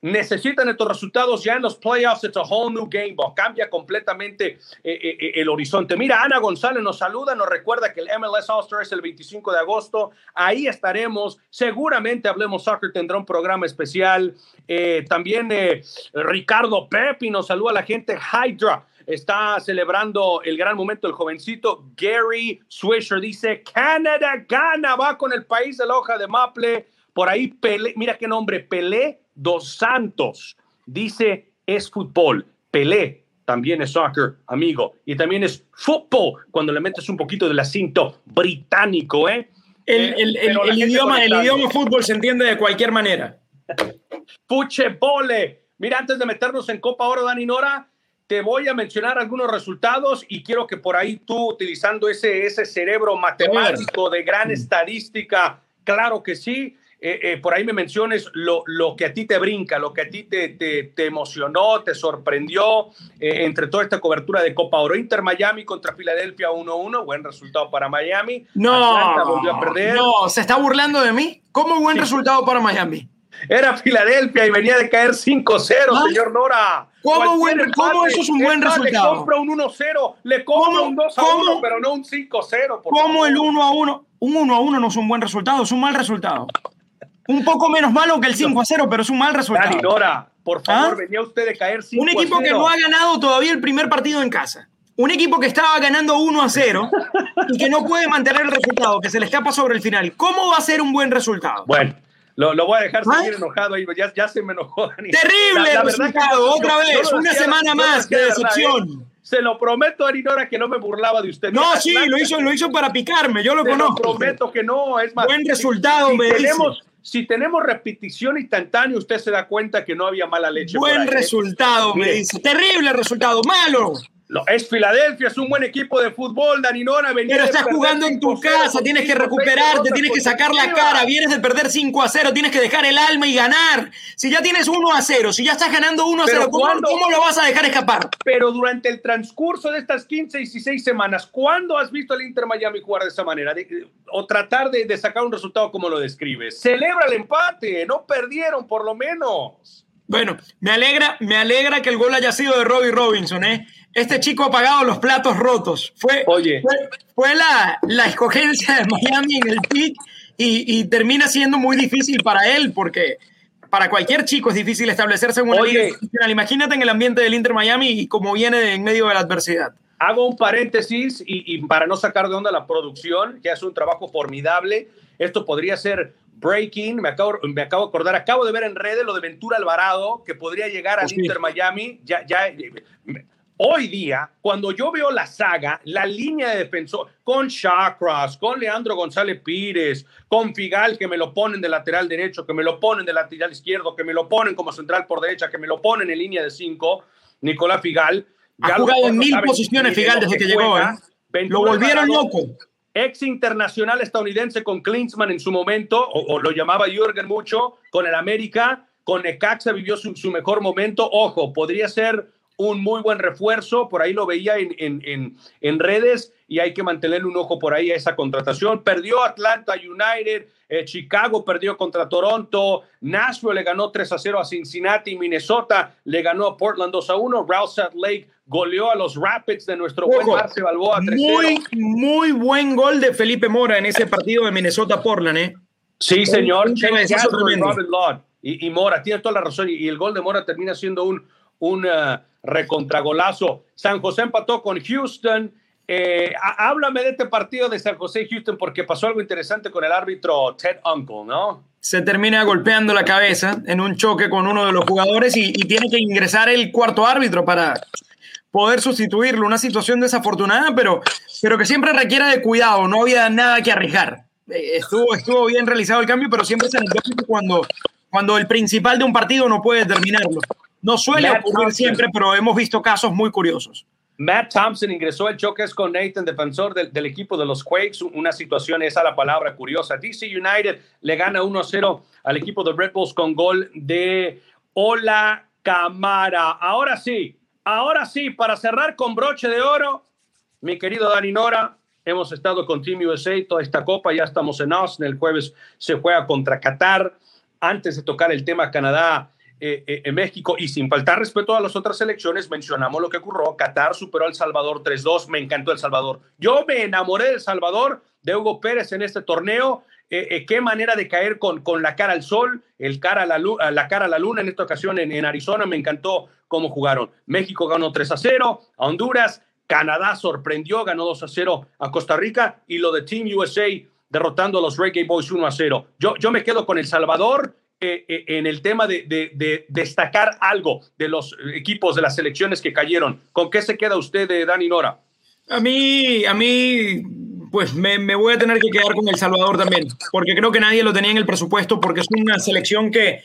Necesitan estos resultados ya en los playoffs. It's a whole new game ball. Cambia completamente eh, eh, eh, el horizonte. Mira, Ana González nos saluda, nos recuerda que el MLS All-Star es el 25 de agosto. Ahí estaremos. Seguramente Hablemos Soccer tendrá un programa especial. Eh, también eh, Ricardo Pepi nos saluda a la gente. Hydra está celebrando el gran momento del jovencito. Gary Swisher dice, Canadá gana, va con el país de la hoja de Maple. Por ahí, Pelé, mira qué nombre, Pelé dos Santos. Dice, es fútbol. Pelé también es soccer, amigo. Y también es fútbol cuando le metes un poquito del acento británico, ¿eh? El, Eh, el- el- idioma, el idioma fútbol se entiende de cualquier manera. Puchebole. Mira, antes de meternos en Copa Oro, Dani Nora, te voy a mencionar algunos resultados y quiero que por ahí tú, utilizando ese, ese cerebro matemático de gran estadística, claro que sí, eh, eh, por ahí me menciones lo, lo que a ti te brinca, lo que a ti te, te, te emocionó, te sorprendió eh, entre toda esta cobertura de Copa Oro. Inter Miami contra Filadelfia 1-1, buen resultado para Miami. Atlanta volvió a No, perder. no, se está burlando de mí. ¿Cómo buen resultado para Miami? Era Filadelfia y venía de caer 5-0, ¿Ah? señor Nora. ¿Cómo eso es un buen resultado? Le compra un 1-0, le compra ¿Cómo? un 2-1, ¿Cómo? pero no un 5-0. por ¿Cómo favor. el 1 a 1? Un 1 a 1 no es un buen resultado, es un mal resultado. Un poco menos malo que el 5 a 0, pero es un mal resultado. Dani Nora, por favor, ¿Ah? venía usted de caer 5 Un equipo que no ha ganado todavía el primer partido en casa. Un equipo que estaba ganando 1 a 0 y que no puede mantener el resultado, que se le escapa sobre el final. ¿Cómo va a ser un buen resultado? Bueno, Lo, lo, voy a dejar seguir enojado ahí, ya, ya, se me enojó. Dani. Terrible la, la resultado, otra vez, una semana más de decepción. ¿eh? Se lo prometo, Arinora, que no me burlaba de usted. No, sí, lo hizo, lo hizo para picarme, yo lo se conozco. Lo prometo que no, es más. Buen resultado, si, me dice. Si tenemos repetición instantánea, usted se da cuenta que no había mala leche. Buen ahí, resultado, ¿eh? me dice. Terrible resultado, malo. No, es Filadelfia, es un buen equipo de fútbol, Daninora. Pero estás jugando en tu casa, tienes que recuperarte, tienes que sacar la cara, vienes de perder 5 a 0, tienes que dejar el alma y ganar. Si ya tienes 1 a 0, si ya estás ganando 1 a 0, ¿cómo, ¿cómo, lo vas a dejar escapar? Pero durante el transcurso de estas 15, 16 semanas, ¿cuándo has visto al Inter Miami jugar de esa manera? De, o tratar de, de sacar un resultado como lo describes. Celebra el empate, no perdieron por lo menos. Bueno, me alegra, me alegra que el gol haya sido de Robbie Robinson, ¿eh? Este chico ha pagado los platos rotos. Fue, Oye. fue, fue la, la, escogencia de Miami en el pick y, y, termina siendo muy difícil para él porque para cualquier chico es difícil establecerse en una Oye. liga. Imagínate en el ambiente del Inter Miami y cómo viene en medio de la adversidad. Hago un paréntesis y, y para no sacar de onda la producción, que hace un trabajo formidable. Esto podría ser breaking, me acabo, me acabo de acordar, acabo de ver en redes lo de Ventura Alvarado, que podría llegar al Sí. Inter Miami, ya, ya, hoy día, cuando yo veo la saga, la línea de defensor, con Chakras, con Leandro González Pires, con Figal, que me lo ponen de lateral derecho, que me lo ponen de lateral izquierdo, que me lo ponen como central por derecha, que me lo ponen en línea de cinco, Nicolás Figal. Ha jugado en mil posiciones Figal desde que llegó, juega. ¿eh? Lo volvieron loco. ex internacional estadounidense con Klinsmann en su momento, o, o lo llamaba Jürgen mucho, con el América, con Necaxa vivió su, su mejor momento. Ojo, podría ser un muy buen refuerzo, por ahí lo veía en, en, en, en redes y hay que mantenerle un ojo por ahí a esa contratación. Perdió Atlanta United, eh, Chicago perdió contra Toronto, Nashville le ganó 3 a 0 a Cincinnati, Minnesota le ganó a Portland 2 a 1, Real Salt Lake goleó a los Rapids de nuestro buen Ojo, Marce Balboa 3 Muy, muy buen gol de Felipe Mora en ese partido de Minnesota-Portland, ¿eh? Sí, señor. Y, y Mora, tiene toda la razón. Y, y el gol de Mora termina siendo un, un uh, recontragolazo. San José empató con Houston. Eh, há- háblame de este partido de San José y Houston porque pasó algo interesante con el árbitro Ted Uncle, ¿no? se termina golpeando la cabeza en un choque con uno de los jugadores y, tiene que ingresar el cuarto árbitro para poder sustituirlo. Una situación desafortunada, pero, pero que siempre requiere de cuidado. No había nada que arriesgar. Eh, Estuvo, estuvo bien realizado el cambio, pero siempre es cuando, cuando el principal de un partido no puede terminarlo. No suele Matt ocurrir Thompson. siempre, pero hemos visto casos muy curiosos. Matt Thompson ingresó al choque es con Nathan, defensor del, del equipo de los Quakes. Una situación, esa la palabra curiosa. DC United le gana 1-0 al equipo de Red Bulls con gol de Ola Camara. Ahora sí, ahora sí, para cerrar con broche de oro, mi querido Dani Nora, hemos estado con Team USA toda esta copa, ya estamos en Austin, el jueves se juega contra Qatar. Antes de tocar el tema Canadá, eh, eh, en México y sin faltar respeto a las otras elecciones, mencionamos lo que ocurrió. Qatar superó a El Salvador 3-2. Me encantó El Salvador. Yo me enamoré de El Salvador, de Hugo Pérez en este torneo. Eh, qué manera de caer con, con la cara al sol, el cara a la, lu- a la cara a la luna en esta ocasión en, en Arizona. Me encantó cómo jugaron. México ganó 3 a 0 a Honduras. Canadá sorprendió, ganó 2 a 0 a Costa Rica. Y lo de Team USA derrotando a los Reggae Boys 1 a 0. Yo, yo me quedo con El Salvador eh, eh, en el tema de, de- de destacar algo de los equipos de las selecciones que cayeron. ¿Con qué se queda usted, de Dani Nora? A mí, a mí, pues me, voy a tener que quedar con El Salvador también, porque creo que nadie lo tenía en el presupuesto, porque es una selección que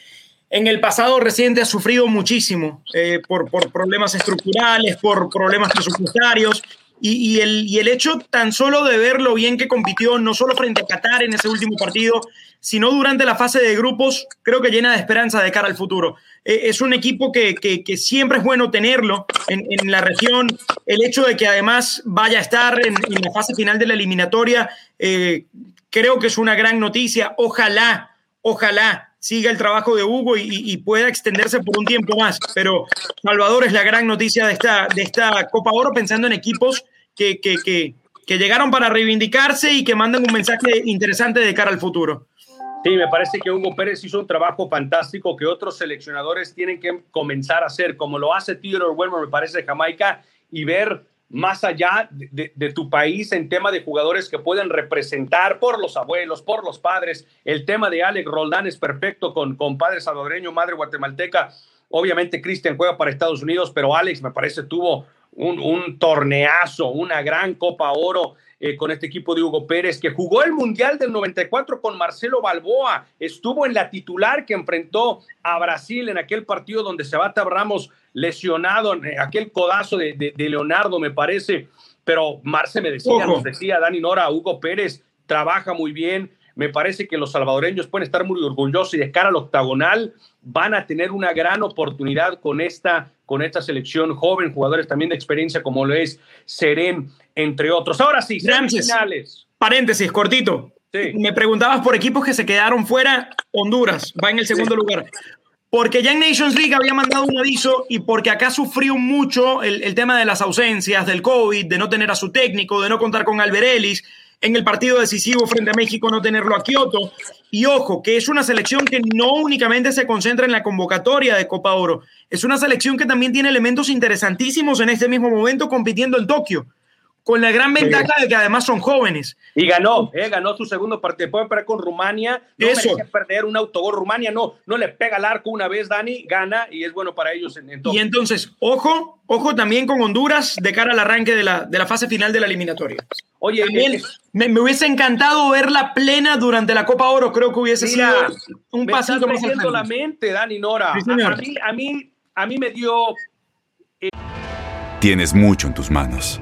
en el pasado reciente ha sufrido muchísimo eh, por problemas estructurales, por problemas presupuestarios, y, el, hecho tan solo de ver lo bien que compitió, no solo frente a Qatar en ese último partido, sino durante la fase de grupos, creo que llena de esperanza de cara al futuro. Eh, es un equipo que, siempre es bueno tenerlo en, la región. El hecho de que además vaya a estar en, en la fase final de la eliminatoria, eh, creo que es una gran noticia. Ojalá, ojalá siga el trabajo de Hugo y, y pueda extenderse por un tiempo más. Pero Salvador es la gran noticia de esta, de esta Copa Oro, pensando en equipos que, que, que, que llegaron para reivindicarse y que mandan un mensaje interesante de cara al futuro. Sí, me parece que Hugo Pérez hizo un trabajo fantástico que otros seleccionadores tienen que comenzar a hacer, como lo hace Theodore Wilmer, me parece, de Jamaica, y ver más allá de, tu país en tema de jugadores que pueden representar por los abuelos, por los padres. El tema de Alex Roldán es perfecto con, con padre salvadoreño, madre guatemalteca. Obviamente Cristian juega para Estados Unidos, pero Alex me parece tuvo un, un torneazo, una gran Copa Oro eh, con este equipo de Hugo Pérez, que jugó el Mundial del 94 con Marcelo Balboa, estuvo en la titular que enfrentó a Brasil en aquel partido donde Sebata Ramos lesionado, en aquel codazo de, de, Leonardo, me parece, pero Marce me decía, nos decía Dani Nora, Hugo Pérez trabaja muy bien, me parece que los salvadoreños pueden estar muy orgullosos y de cara al octagonal van a tener una gran oportunidad con esta, con esta selección joven, jugadores también de experiencia como lo es Serén entre otros. Ahora sí, finales. Paréntesis, cortito. Me preguntabas por equipos que se quedaron fuera. Honduras va en el segundo lugar. Porque ya en Nations League había mandado un aviso y porque acá sufrió mucho el, el, tema de las ausencias, del COVID, de no tener a su técnico, de no contar con Alberelis, en el partido decisivo frente a México no tenerlo a Kioto. Y ojo, que es una selección que no únicamente se concentra en la convocatoria de Copa Oro, es una selección que también tiene elementos interesantísimos en este mismo momento compitiendo en Tokio con la gran ventaja de que además son jóvenes. Y ganó, eh, ganó su segundo partido. Pueden perder con Rumania. No Eso. perder un autogol. Rumania no, no le pega al arco una vez, Dani, gana y es bueno para ellos en, Y entonces, ojo, ojo también con Honduras de cara al arranque de la, de la fase final de la eliminatoria. Oye, me, me, hubiese encantado verla plena durante la Copa Oro. Creo que hubiese sido un pasito más la mente, Dani Nora. a, mí, a, mí, a mí me dio... Eh, Tienes mucho en tus manos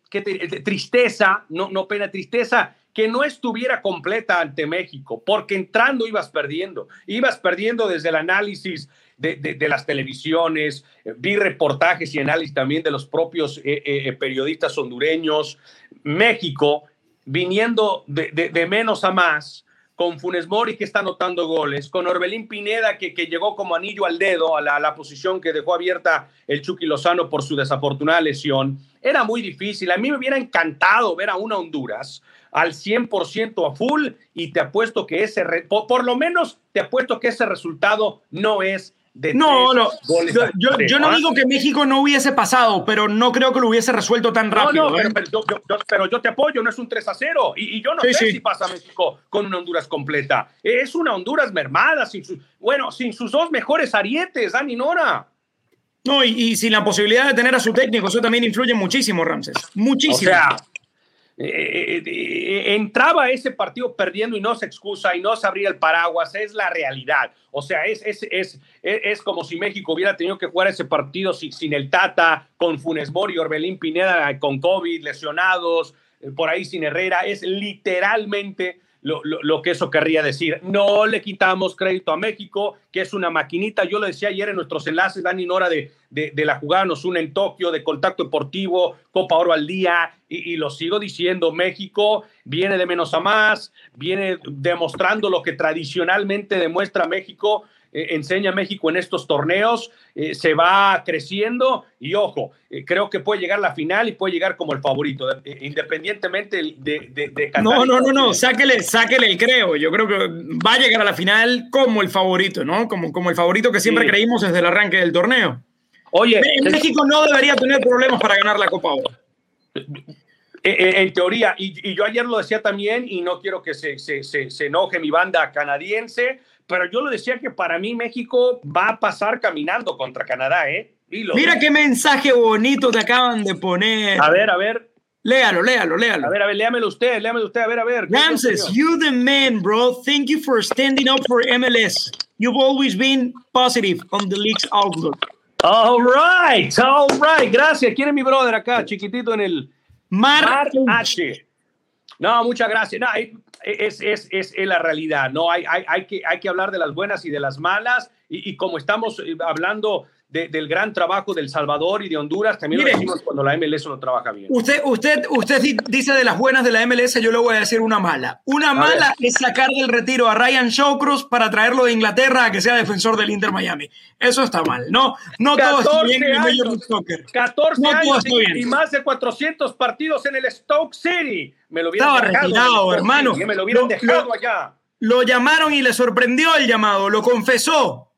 Que tristeza, no, no pena, tristeza que no estuviera completa ante México, porque entrando ibas perdiendo, ibas perdiendo desde el análisis de, de, las televisiones, vi reportajes y análisis también de los propios eh, eh, eh, periodistas hondureños, México viniendo de, de, menos a más, con Funes Mori que está anotando goles, con Orbelín Pineda que, que llegó como anillo al dedo a la, la, posición que dejó abierta el Chucky Lozano por su desafortunada lesión, era muy difícil. A mí me hubiera encantado ver a una Honduras al 100% a full y te apuesto que ese, por, por, lo menos te apuesto que ese resultado no es de no, no, yo, yo, no ¿ah? digo que México no hubiese pasado, pero no creo que lo hubiese resuelto tan rápido. No, ¿eh? pero, yo, pero, yo, te apoyo, no es un 3 a 0. Y, y yo no sí, sé sí. si pasa México con una Honduras completa. Es una Honduras mermada, sin su, bueno, sin sus dos mejores arietes, Dani Nora. No, y, y, sin la posibilidad de tener a su técnico, eso también influye muchísimo, Ramses. Muchísimo. O sea, eh, eh, entraba ese partido perdiendo y no se excusa y no se abría el paraguas, es la realidad. O sea, es, es, es, es, como si México hubiera tenido que jugar ese partido sin, sin el Tata, con Funes Mori, Orbelín Pineda, con COVID, lesionados, eh, por ahí sin Herrera. Es literalmente lo, lo, lo, que eso querría decir. No le quitamos crédito a México, que es una maquinita. Yo lo decía ayer en nuestros enlaces, Dani Nora, de, de, de la jugada nos une en Tokio, de contacto deportivo, Copa Oro al día, y, y, lo sigo diciendo, México viene de menos a más, viene demostrando lo que tradicionalmente demuestra México eh, enseña México en estos torneos, eh, se va creciendo y ojo, eh, creo que puede llegar a la final y puede llegar como el favorito, eh, independientemente de, de, de No, no, no, no, sáquele, sáquele el creo, yo creo que va a llegar a la final como el favorito, ¿no? Como, como el favorito que siempre sí. creímos desde el arranque del torneo. Oye, en México no debería tener problemas para ganar la Copa Oro. En teoría, y, y, yo ayer lo decía también, y no quiero que se, se, se, se enoje mi banda canadiense, pero yo lo decía que para mí México va a pasar caminando contra Canadá, ¿eh? Mira qué mensaje bonito te acaban de poner. A ver, a ver. Léalo, léalo, léalo. A ver, a ver, léamelo usted, léamelo usted, a ver, a ver. Ramses, you the man, bro. Thank you for standing up for MLS. You've always been positive on the league's outlook. All right, all right. Gracias. ¿Quién es mi brother acá, chiquitito en el Mar, Mar H? No, muchas gracias. No, es, es, es, es la realidad, ¿no? Hay, hay, hay, que, hay que hablar de las buenas y de las malas, y, como estamos eh, hablando de, del gran trabajo del Salvador y de Honduras, también Mire, lo decimos cuando la MLS no trabaja bien. Usted, usted, usted di- dice de las buenas de la MLS, yo le voy a decir una mala. Una mala es sacar del retiro a Ryan Shawcross para traerlo de Inglaterra a que sea defensor del Inter Miami. Eso está mal. No, no todo está bien en el Major Soccer. 14 No años y, y más de 400 partidos en el Stoke City. Me lo hubieran Estaba dejado retirado, hermano. City, Me lo hubieran Lo- dejado allá. Lo llamaron y le sorprendió el llamado, lo confesó.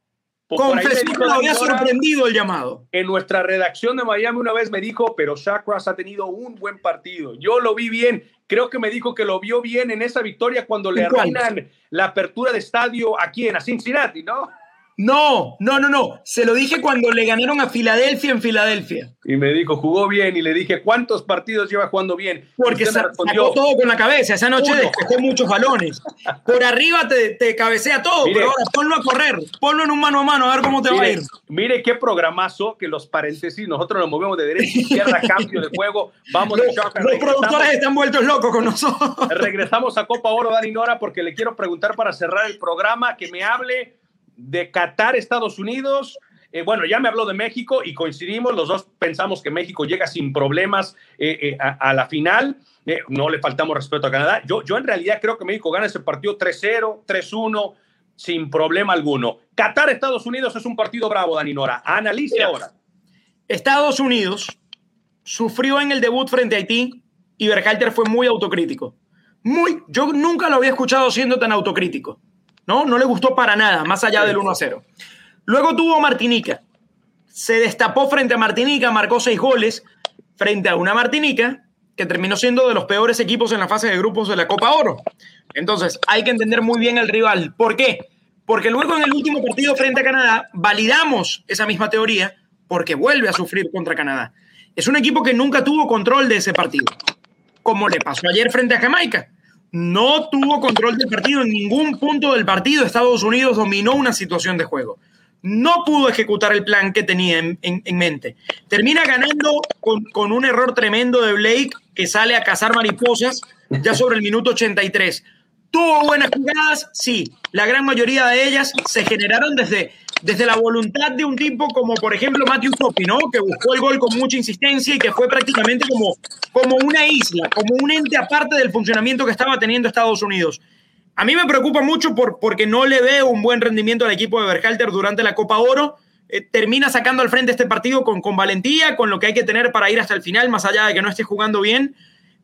Por- Confesó que lo había sorprendido el llamado. En nuestra redacción de Miami una vez me dijo, pero Shaq Ross ha tenido un buen partido. Yo lo vi bien. Creo que me dijo que lo vio bien en esa victoria cuando le arruinan la apertura de estadio aquí en Cincinnati, ¿no? No, no, no, no. Se lo dije cuando le ganaron a Filadelfia en Filadelfia. Y me dijo, jugó bien. Y le dije, ¿cuántos partidos lleva jugando bien? Porque respondió, sacó todo con la cabeza. Esa noche despejó muchos balones. Por arriba te, te cabecea todo, Mire. pero ahora ponlo a correr. Ponlo en un mano a mano a ver cómo te va a Mire, ir. mire qué programazo que los paréntesis, nosotros nos movemos de derecha a izquierda, cambio de juego, vamos de Los, los productores están vueltos locos con nosotros. Regresamos a Copa Oro, Dani Nora, porque le quiero preguntar para cerrar el programa que me hable de Qatar, Estados Unidos. Eh, bueno, ya me habló de México y coincidimos, los dos pensamos que México llega sin problemas eh, eh, a, a la final. No le faltamos respeto a Canadá. Yo, yo en realidad creo que México gana ese partido 3-0, 3-1, sin problema alguno. Qatar, Estados Unidos es un partido bravo, Dani Nora. Analice Mira. ahora. Estados Unidos sufrió en el debut frente a Haití y Berhalter fue muy autocrítico. Muy, yo nunca lo había escuchado siendo tan autocrítico. ¿No? No le gustó para nada, más allá del 1 a 0. Luego tuvo Martinica. Se destapó frente a Martinica, marcó seis goles frente a una Martinica que terminó siendo de los peores equipos en la fase de grupos de la Copa Oro. Entonces, hay que entender muy bien el rival. ¿Por qué? Porque luego en el último partido frente a Canadá validamos esa misma teoría porque vuelve a sufrir contra Canadá. Es un equipo que nunca tuvo control de ese partido, como le pasó ayer frente a Jamaica. No tuvo control del partido en ningún punto del partido. Estados Unidos dominó una situación de juego. No pudo ejecutar el plan que tenía en, en- en mente. Termina ganando con, con un error tremendo de Blake que sale a cazar mariposas ya sobre el minuto 83. ¿Tuvo buenas jugadas? Sí. La gran mayoría de ellas se generaron desde, desde la voluntad de un tipo como, por ejemplo, Matthew Coppi, ¿no? Que buscó el gol con mucha insistencia y que fue prácticamente como, como una isla, como un ente aparte del funcionamiento que estaba teniendo Estados Unidos. A mí me preocupa mucho por, porque no le veo un buen rendimiento al equipo de Berhalter durante la Copa Oro. Eh, termina sacando al frente este partido con, con valentía, con lo que hay que tener para ir hasta el final, más allá de que no esté jugando bien.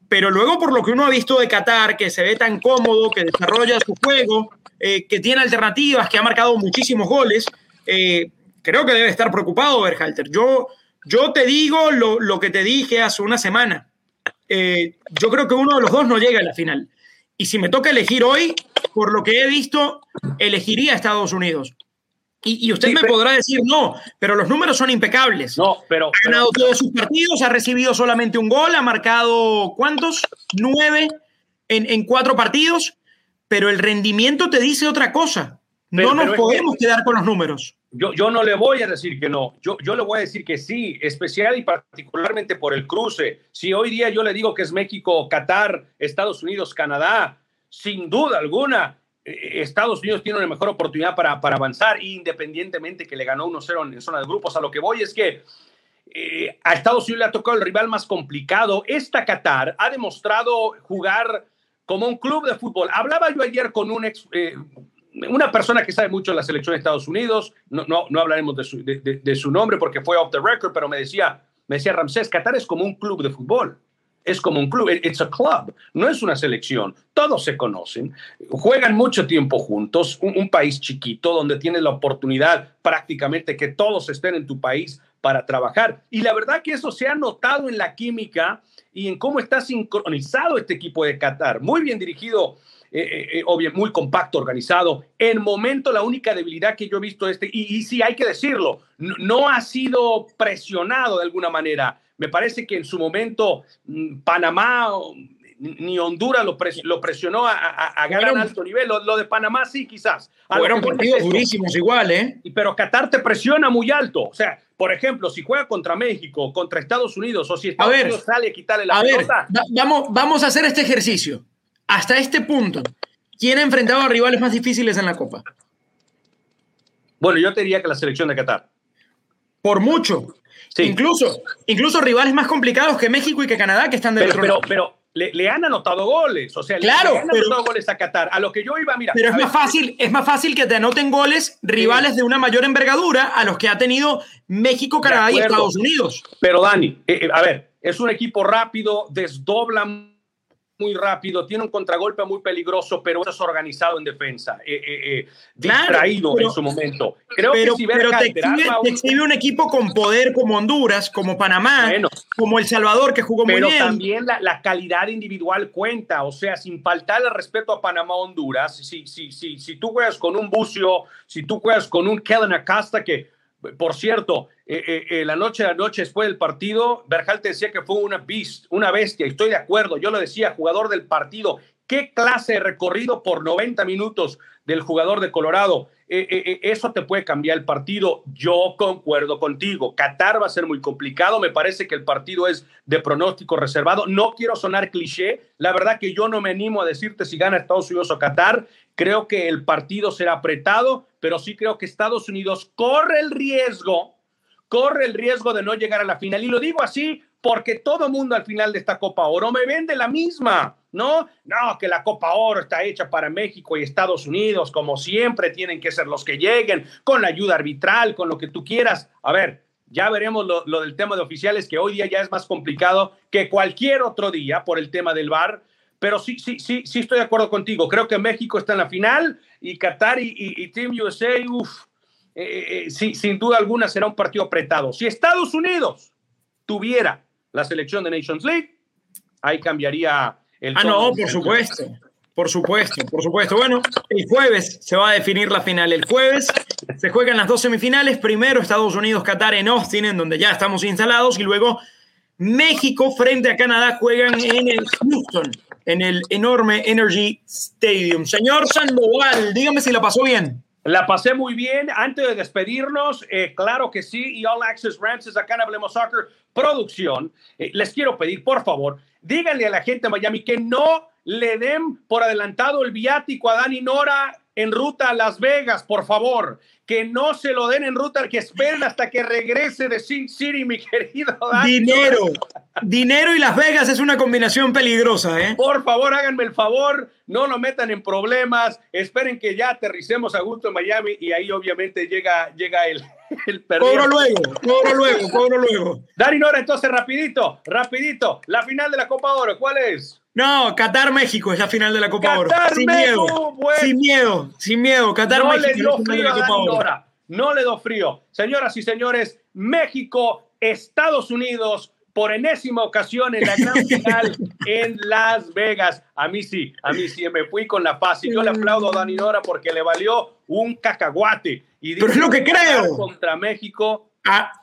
Pero luego, por lo que uno ha visto de Qatar, que se ve tan cómodo, que desarrolla su juego, eh, que tiene alternativas, que ha marcado muchísimos goles, eh, creo que debe estar preocupado Berhalter. Yo, yo te digo lo, lo que te dije hace una semana. Eh, yo creo que uno de los dos no llega a la final. Y si me toca elegir hoy, por lo que he visto, elegiría a Estados Unidos. Y, y usted Sí, me pero- podrá decir no, pero los números son impecables. No, pero, Ha ganado todos sus partidos, ha recibido solamente un gol, ha marcado ¿cuántos? Nueve en, en cuatro partidos, pero el rendimiento te dice otra cosa. Pero- no nos podemos que- quedar con los números. Yo, yo no le voy a decir que no, yo, yo le voy a decir que sí, especial y particularmente por el cruce. Si hoy día yo le digo que es México, Qatar, Estados Unidos, Canadá, sin duda alguna, eh, Estados Unidos tiene una mejor oportunidad para, para avanzar, independientemente que le ganó 1-0 en, en zona de grupos. A lo que voy es que eh, a Estados Unidos le ha tocado el rival más complicado. Esta Qatar ha demostrado jugar como un club de fútbol. Hablaba yo ayer con un ex, eh, una persona que sabe mucho de la selección de Estados Unidos, no, no, no hablaremos de su, nombre porque fue off the record, pero me decía, me decía Ramsés, Qatar es como un club de fútbol. Es como un club, it's a club, no es una selección. Todos se conocen, juegan mucho tiempo juntos, un, un país chiquito donde tienes la oportunidad prácticamente que todos estén en tu país para trabajar. Y la verdad que eso se ha notado en la química y en cómo está sincronizado este equipo de Qatar. Muy bien dirigido, eh, eh, eh, obvio, muy compacto, organizado. En momento, la única debilidad que yo he visto este, y, y sí hay que decirlo, no, no ha sido presionado de alguna manera. Me parece que en su momento mm, Panamá ni Honduras lo, pres- lo presionó a, a- a gran Fueron- alto nivel. Lo, lo de Panamá sí, quizás. A Fueron partidos durísimos igual, ¿eh? Pero Qatar te presiona muy alto. O sea, por ejemplo, si juega contra México, contra Estados Unidos, o si Estados ver, Unidos sale a quitarle la A ver, pelota, va- vamos, vamos a hacer este ejercicio. Hasta este punto, ¿quién ha enfrentado a rivales más difíciles en la Copa? bueno, yo te diría que la selección de Qatar. Por mucho. Incluso, incluso rivales más complicados que México y que Canadá que están del pero, pero, pero le, han anotado goles, o sea, claro, le han anotado goles a Qatar. A lo que yo iba, mira. Pero es más fácil, es más fácil que te anoten goles rivales de una mayor envergadura a los que ha tenido México, Canadá y Estados Unidos. Pero Dani, eh, eh, a ver, es un equipo rápido, desdobla muy rápido, tiene un contragolpe muy peligroso, pero es organizado en defensa, eh, eh, eh distraído en su momento. Creo pero, que si pero te, exhibe, un... equipo con poder como Honduras, como Panamá, como El Salvador, que jugó muy bien. Pero también la, calidad individual cuenta, o sea, sin faltar el respeto a Panamá Honduras, si, si, si, si tú juegas con un Bucio, si tú juegas con un Kellen Acosta, que por cierto, eh, eh, eh, la noche de la noche después del partido, Berjal te decía que fue una una bestia, y estoy de acuerdo, yo lo decía, jugador del partido, qué clase de recorrido por 90 minutos del jugador de Colorado, eso te puede cambiar el partido, yo concuerdo contigo, Qatar va a ser muy complicado, me parece que el partido es de pronóstico reservado, no quiero sonar cliché, la verdad que yo no me animo a decirte si gana Estados Unidos o Qatar, creo que el partido será apretado, pero sí creo que Estados Unidos corre el riesgo, corre el riesgo de no llegar a la final. Y lo digo así porque todo mundo al final de esta Copa Oro me vende la misma, ¿no? No, que la Copa Oro está hecha para México y Estados Unidos, como siempre tienen que ser los que lleguen, con la ayuda arbitral, con lo que tú quieras. A ver, ya veremos lo, lo del tema de oficiales, que hoy día ya es más complicado que cualquier otro día por el tema del VAR pero sí, sí, sí, sí estoy de acuerdo contigo. Creo que México está en la final y Qatar y, Team USA, uff, eh, eh, eh, sin duda alguna será un partido apretado. Si Estados Unidos tuviera la selección de Nations League, ahí cambiaría el... Ah, no, por supuesto. Por supuesto, por supuesto. Bueno, el jueves se va a definir la final. El jueves se juegan las dos semifinales. Primero Estados Unidos, Qatar en Austin, en donde ya estamos instalados, y luego México frente a Canadá juegan en el Houston en el enorme Energy Stadium. Señor Sandoval, dígame si la pasó bien. La pasé muy bien. Antes de despedirnos, eh, claro que sí, y All Access Ramses, acá en Hablemos Soccer Producción, eh, les quiero pedir, por favor, díganle a la gente de Miami que no le den por adelantado el viático a Dani Nora en ruta a Las Vegas, por favor. Que no se lo den en ruta, que esperen hasta que regrese de Sin City, mi querido Dani. Dinero. Dinero y Las Vegas es una combinación peligrosa, ¿eh? Por favor, háganme el favor, no lo metan en problemas. Esperen que ya aterricemos a gusto en Miami y ahí obviamente llega, llega el, el Cobro luego, cobro luego, cobro luego. Dani Nora, entonces rapidito, rapidito. La final de la Copa Oro, ¿cuál es? No, Qatar México es la final de la Copa Oro. Sin miedo, sin miedo, sin miedo. Qatar no México. Le dio frío a No le do frío. Señoras y señores, México, Estados Unidos, por enésima ocasión en la gran final en Las Vegas. A mí sí, a mí sí, me fui con la paz. Y yo le aplaudo a Dani Nora porque le valió un cacahuate. Y Pero es lo que creo. Contra México. Ah,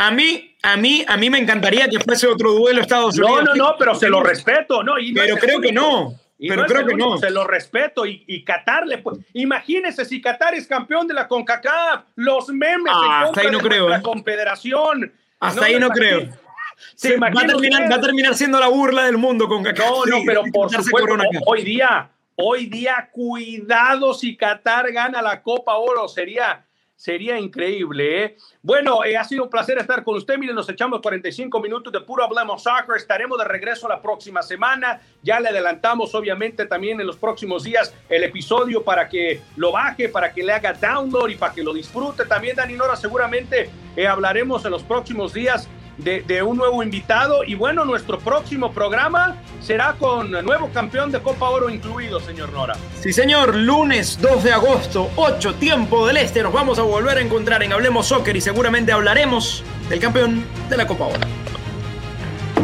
a mí, a mí, a mí me encantaría que fuese otro duelo Estados Unidos. No, no, no, pero se lo respeto, ¿no? pero creo que no. pero creo que no. Se lo respeto y, y Qatar le imagínese si Qatar es campeón de la CONCACAF, los memes ah, hasta ahí no creo, la ¿eh? Confederación. Hasta ahí no creo. va, a terminar, va, a terminar, siendo la burla del mundo con CONCACAF. No, no, pero por supuesto, hoy día, hoy día, cuidado si Qatar gana la Copa Oro, sería sería increíble. ¿eh? Bueno, eh, ha sido un placer estar con usted. Miren, nos echamos 45 minutos de puro Hablemos Soccer. Estaremos de regreso la próxima semana. Ya le adelantamos, obviamente, también en los próximos días el episodio para que lo baje, para que le haga download y para que lo disfrute. También, Dani Nora, seguramente eh, hablaremos en los próximos días de, un nuevo invitado. Y bueno, nuestro próximo programa será con nuevo campeón de Copa Oro incluido, señor Nora. Sí, señor. Lunes 2 de agosto, 8 tiempo del Este. Nos vamos a volver a encontrar en Hablemos Soccer y seguramente hablaremos del campeón de la Copa Oro.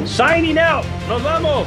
Signing out. Nos vamos.